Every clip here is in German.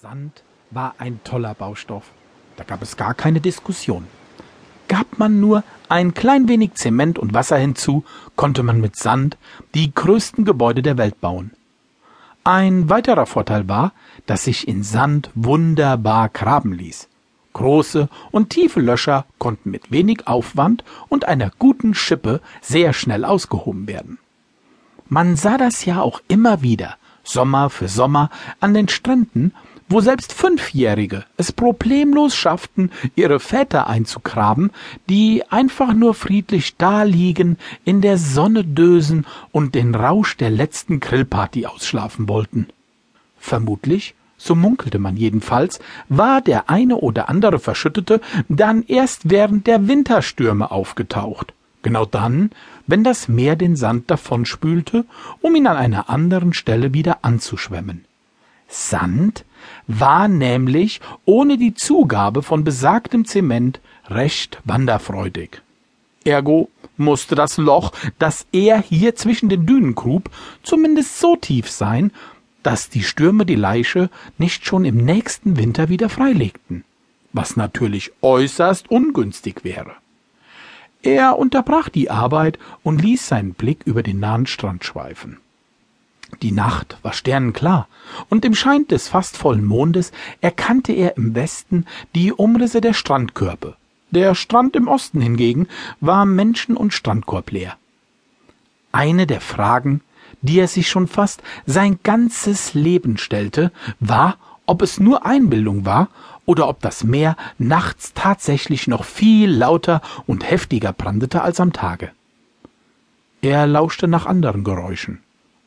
Sand war ein toller Baustoff. Da gab es gar keine Diskussion. Gab man nur ein klein wenig Zement und Wasser hinzu, konnte man mit Sand die größten Gebäude der Welt bauen. Ein weiterer Vorteil war, dass sich in Sand wunderbar graben ließ. Große und tiefe Löcher konnten mit wenig Aufwand und einer guten Schippe sehr schnell ausgehoben werden. Man sah das ja auch immer wieder, Sommer für Sommer, an den Stränden, wo selbst Fünfjährige es problemlos schafften, ihre Väter einzugraben, die einfach nur friedlich daliegen, in der Sonne dösen und den Rausch der letzten Grillparty ausschlafen wollten. Vermutlich, so munkelte man jedenfalls, war der eine oder andere Verschüttete dann erst während der Winterstürme aufgetaucht. Genau dann, wenn das Meer den Sand davonspülte, um ihn an einer anderen Stelle wieder anzuschwemmen. Sand war nämlich ohne die Zugabe von besagtem Zement recht wanderfreudig. Ergo musste das Loch, das er hier zwischen den Dünen grub, zumindest so tief sein, dass die Stürme die Leiche nicht schon im nächsten Winter wieder freilegten, was natürlich äußerst ungünstig wäre. Er unterbrach die Arbeit und ließ seinen Blick über den nahen Strand schweifen. Die Nacht war sternenklar, und im Schein des fast vollen Mondes erkannte er im Westen die Umrisse der Strandkörbe. Der Strand im Osten hingegen war Menschen- und Strandkorb leer. Eine der Fragen, die er sich schon fast sein ganzes Leben stellte, war, ob es nur Einbildung war oder ob das Meer nachts tatsächlich noch viel lauter und heftiger brandete als am Tage. Er lauschte nach anderen Geräuschen.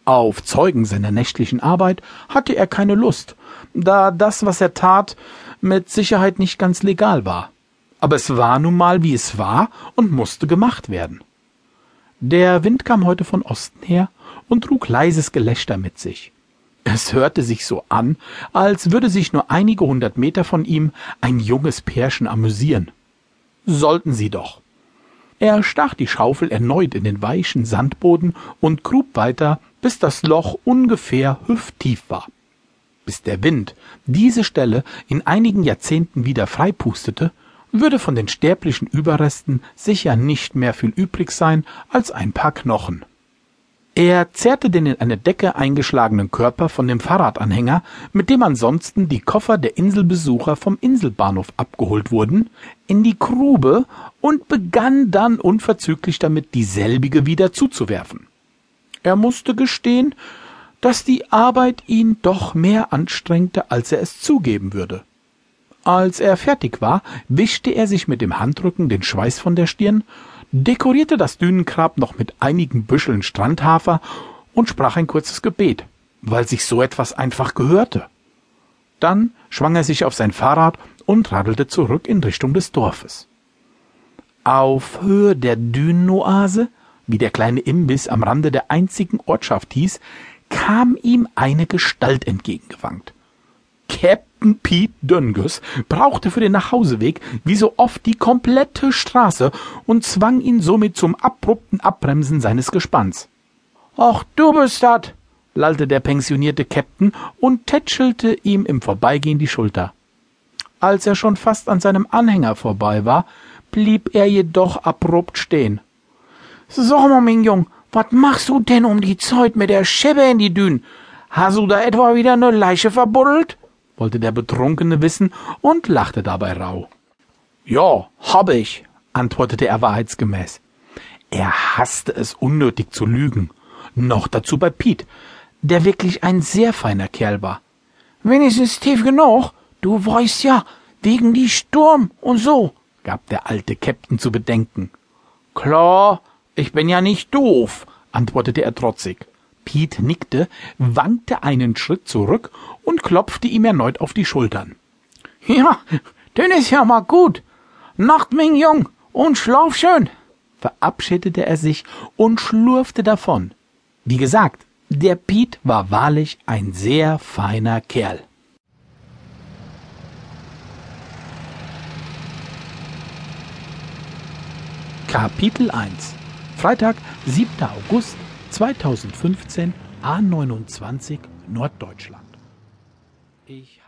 Auf Zeugen seiner nächtlichen Arbeit hatte er keine Lust, da das, was er tat, mit Sicherheit nicht ganz legal war. Aber es war nun mal, wie es war und musste gemacht werden. Der Wind kam heute von Osten her und trug leises Gelächter mit sich. Es hörte sich so an, als würde sich nur einige hundert Meter von ihm ein junges Pärchen amüsieren. Sollten sie doch. Er stach die Schaufel erneut in den weichen Sandboden und grub weiter, bis das Loch ungefähr hüfttief war. Bis der Wind diese Stelle in einigen Jahrzehnten wieder freipustete, würde von den sterblichen Überresten sicher nicht mehr viel übrig sein als ein paar Knochen. Er zerrte den in eine Decke eingeschlagenen Körper von dem Fahrradanhänger, mit dem ansonsten die Koffer der Inselbesucher vom Inselbahnhof abgeholt wurden, in die Grube und begann dann unverzüglich damit, dieselbige wieder zuzuwerfen. Er musste gestehen, dass die Arbeit ihn doch mehr anstrengte, als er es zugeben würde. Als er fertig war, wischte er sich mit dem Handrücken den Schweiß von der Stirn dekorierte das Dünengrab noch mit einigen Büscheln Strandhafer und sprach ein kurzes Gebet, weil sich so etwas einfach gehörte. Dann schwang er sich auf sein Fahrrad und radelte zurück in Richtung des Dorfes. Auf Höhe der Dünenoase, wie der kleine Imbiss am Rande der einzigen Ortschaft hieß, kam ihm eine Gestalt entgegengewankt. Captain Pete Dönges brauchte für den Nachhauseweg wie so oft die komplette Straße und zwang ihn somit zum abrupten Abbremsen seines Gespanns. Ach, du bist dat, lallte der pensionierte Captain und tätschelte ihm im Vorbeigehen die Schulter. Als er schon fast an seinem Anhänger vorbei war, blieb er jedoch abrupt stehen. Sag mal, mein Jung, wat machst du denn um die Zeit mit der Schäbe in die Dün? Hast du da etwa wieder ne Leiche verbuddelt? wollte der Betrunkene wissen und lachte dabei rau. Ja, hab ich, antwortete er wahrheitsgemäß. Er hasste es unnötig zu lügen. Noch dazu bei Piet, der wirklich ein sehr feiner Kerl war. Wenigstens tief genug, du weißt ja, wegen die Sturm und so, gab der alte Käpt'n zu bedenken. Klar, ich bin ja nicht doof, antwortete er trotzig. Piet nickte, wankte einen Schritt zurück und klopfte ihm erneut auf die Schultern. Ja, denn ist ja mal gut. Nacht, mein Jung, und schlaf schön, verabschiedete er sich und schlurfte davon. Wie gesagt, der Piet war wahrlich ein sehr feiner Kerl. Kapitel 1 Freitag, 7. August 2015 A29 Norddeutschland. Ich